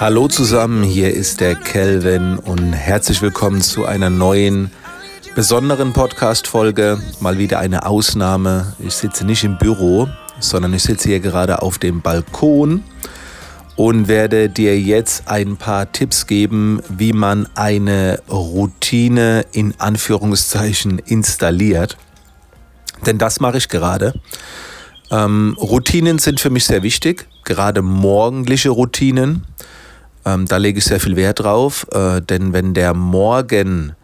Hallo zusammen, hier ist der Kelvin und herzlich willkommen zu einer neuen besonderen Podcast-Folge. Mal wieder eine Ausnahme. Ich sitze nicht im Büro, sondern ich sitze hier gerade auf dem Balkon und werde dir jetzt ein paar Tipps geben, wie man eine Routine in Anführungszeichen installiert. Denn das mache ich gerade. Ähm, Routinen sind für mich sehr wichtig, gerade morgendliche Routinen. Ähm, da lege ich sehr viel Wert drauf, äh, denn wenn der Morgen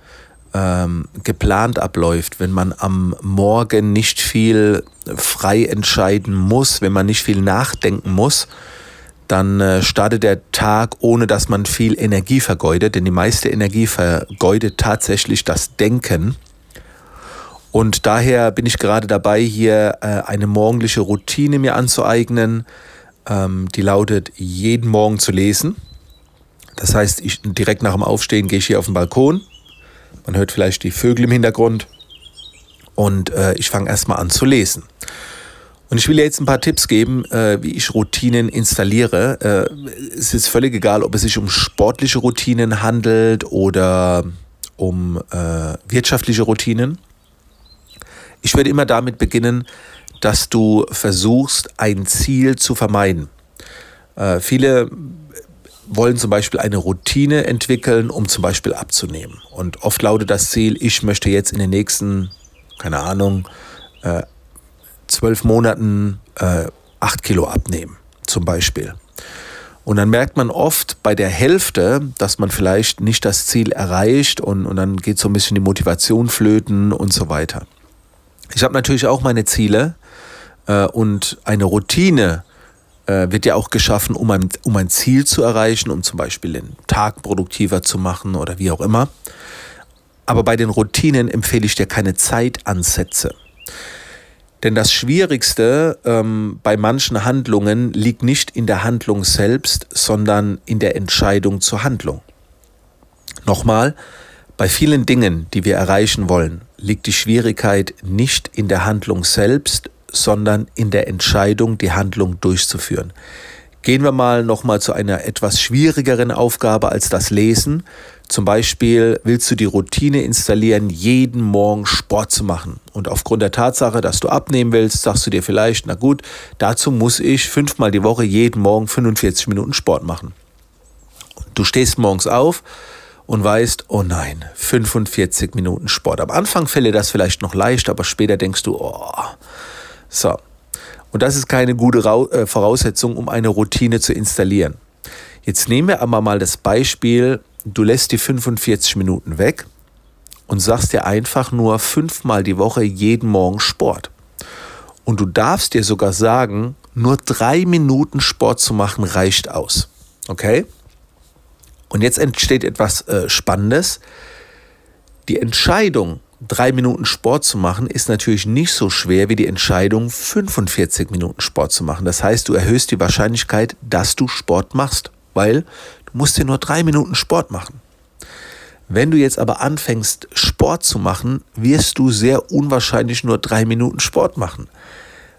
ähm, geplant abläuft, wenn man am Morgen nicht viel frei entscheiden muss, wenn man nicht viel nachdenken muss, dann äh, startet der Tag, ohne dass man viel Energie vergeudet, denn die meiste Energie vergeudet tatsächlich das Denken. Und daher bin ich gerade dabei, hier äh, eine morgendliche Routine mir anzueignen, ähm, die lautet, jeden Morgen zu lesen. Das heißt, ich, direkt nach dem Aufstehen gehe ich hier auf den Balkon. Man hört vielleicht die Vögel im Hintergrund. Und äh, ich fange erstmal an zu lesen. Und ich will jetzt ein paar Tipps geben, äh, wie ich Routinen installiere. Äh, es ist völlig egal, ob es sich um sportliche Routinen handelt oder um äh, wirtschaftliche Routinen. Ich werde immer damit beginnen, dass du versuchst, ein Ziel zu vermeiden. Äh, viele wollen zum Beispiel eine Routine entwickeln, um zum Beispiel abzunehmen. Und oft lautet das Ziel, ich möchte jetzt in den nächsten, keine Ahnung, äh, zwölf Monaten äh, acht Kilo abnehmen, zum Beispiel. Und dann merkt man oft bei der Hälfte, dass man vielleicht nicht das Ziel erreicht und, und dann geht so ein bisschen die Motivation flöten und so weiter. Ich habe natürlich auch meine Ziele äh, und eine Routine äh, wird ja auch geschaffen, um ein, um ein Ziel zu erreichen, um zum Beispiel den Tag produktiver zu machen oder wie auch immer. Aber bei den Routinen empfehle ich dir keine Zeitansätze. Denn das Schwierigste ähm, bei manchen Handlungen liegt nicht in der Handlung selbst, sondern in der Entscheidung zur Handlung. Nochmal, bei vielen Dingen, die wir erreichen wollen, liegt die Schwierigkeit nicht in der Handlung selbst, sondern in der Entscheidung, die Handlung durchzuführen. Gehen wir mal nochmal zu einer etwas schwierigeren Aufgabe als das Lesen. Zum Beispiel willst du die Routine installieren, jeden Morgen Sport zu machen. Und aufgrund der Tatsache, dass du abnehmen willst, sagst du dir vielleicht, na gut, dazu muss ich fünfmal die Woche jeden Morgen 45 Minuten Sport machen. Du stehst morgens auf und weißt, oh nein, 45 Minuten Sport. Am Anfang fällt dir das vielleicht noch leicht, aber später denkst du, oh, so. Und das ist keine gute äh, Voraussetzung, um eine Routine zu installieren. Jetzt nehmen wir aber mal das Beispiel, du lässt die 45 Minuten weg und sagst dir einfach nur fünfmal die Woche jeden Morgen Sport. Und du darfst dir sogar sagen, nur drei Minuten Sport zu machen reicht aus. Okay? Und jetzt entsteht etwas äh, Spannendes. Die Entscheidung, drei Minuten Sport zu machen, ist natürlich nicht so schwer wie die Entscheidung, 45 Minuten Sport zu machen. Das heißt, du erhöhst die Wahrscheinlichkeit, dass du Sport machst, weil du musst dir nur drei Minuten Sport machen. Wenn du jetzt aber anfängst, Sport zu machen, wirst du sehr unwahrscheinlich nur drei Minuten Sport machen,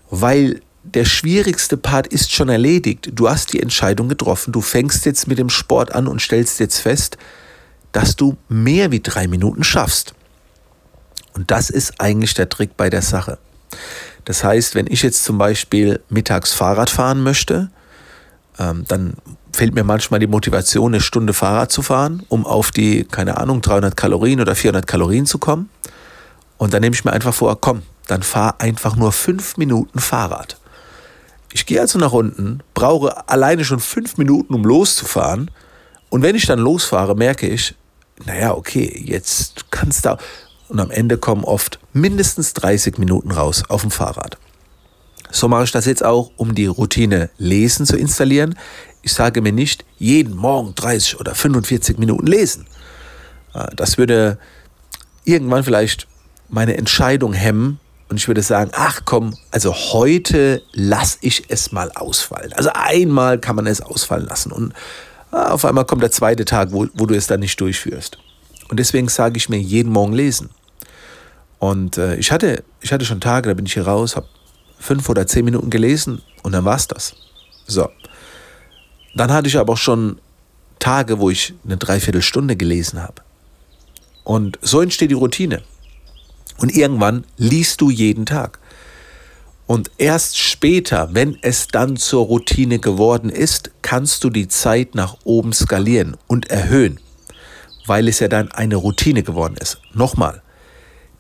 weil der schwierigste Part ist schon erledigt. Du hast die Entscheidung getroffen. Du fängst jetzt mit dem Sport an und stellst jetzt fest, dass du mehr wie drei Minuten schaffst. Und das ist eigentlich der Trick bei der Sache. Das heißt, wenn ich jetzt zum Beispiel mittags Fahrrad fahren möchte, ähm, dann fehlt mir manchmal die Motivation, eine Stunde Fahrrad zu fahren, um auf die, keine Ahnung, 300 Kalorien oder 400 Kalorien zu kommen. Und dann nehme ich mir einfach vor, komm, dann fahr einfach nur fünf Minuten Fahrrad. Ich gehe also nach unten, brauche alleine schon fünf Minuten, um loszufahren. Und wenn ich dann losfahre, merke ich, naja, okay, jetzt kannst du, und am Ende kommen oft mindestens 30 Minuten raus auf dem Fahrrad. So mache ich das jetzt auch, um die Routine Lesen zu installieren. Ich sage mir nicht jeden Morgen 30 oder 45 Minuten lesen. Äh, das würde irgendwann vielleicht meine Entscheidung hemmen und ich würde sagen, ach komm, also heute lasse ich es mal ausfallen. Also einmal kann man es ausfallen lassen und äh, auf einmal kommt der zweite Tag, wo, wo du es dann nicht durchführst. Und deswegen sage ich mir jeden Morgen lesen. Und äh, ich, hatte, ich hatte schon Tage, da bin ich hier raus, habe fünf oder zehn Minuten gelesen und dann war es das. So. Dann hatte ich aber auch schon Tage, wo ich eine Dreiviertelstunde gelesen habe. Und so entsteht die Routine. Und irgendwann liest du jeden Tag. Und erst später, wenn es dann zur Routine geworden ist, kannst du die Zeit nach oben skalieren und erhöhen, weil es ja dann eine Routine geworden ist. Nochmal,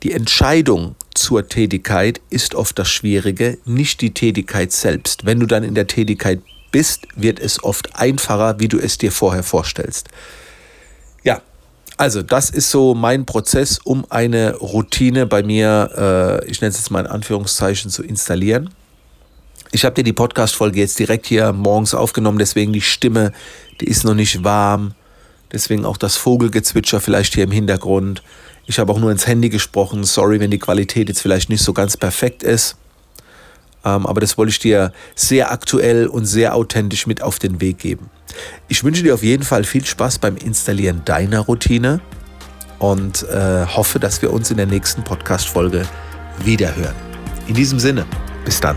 die Entscheidung zur Tätigkeit ist oft das Schwierige, nicht die Tätigkeit selbst. Wenn du dann in der Tätigkeit bist, wird es oft einfacher, wie du es dir vorher vorstellst. Ja, also das ist so mein Prozess, um eine Routine bei mir, äh, ich nenne es jetzt mal in Anführungszeichen, zu installieren. Ich habe dir die Podcast-Folge jetzt direkt hier morgens aufgenommen, deswegen die Stimme, die ist noch nicht warm. Deswegen auch das Vogelgezwitscher vielleicht hier im Hintergrund. Ich habe auch nur ins Handy gesprochen. Sorry, wenn die Qualität jetzt vielleicht nicht so ganz perfekt ist. Ähm, aber das wollte ich dir sehr aktuell und sehr authentisch mit auf den Weg geben. Ich wünsche dir auf jeden Fall viel Spaß beim Installieren deiner Routine und äh, hoffe, dass wir uns in der nächsten Podcast-Folge wiederhören. In diesem Sinne, bis dann.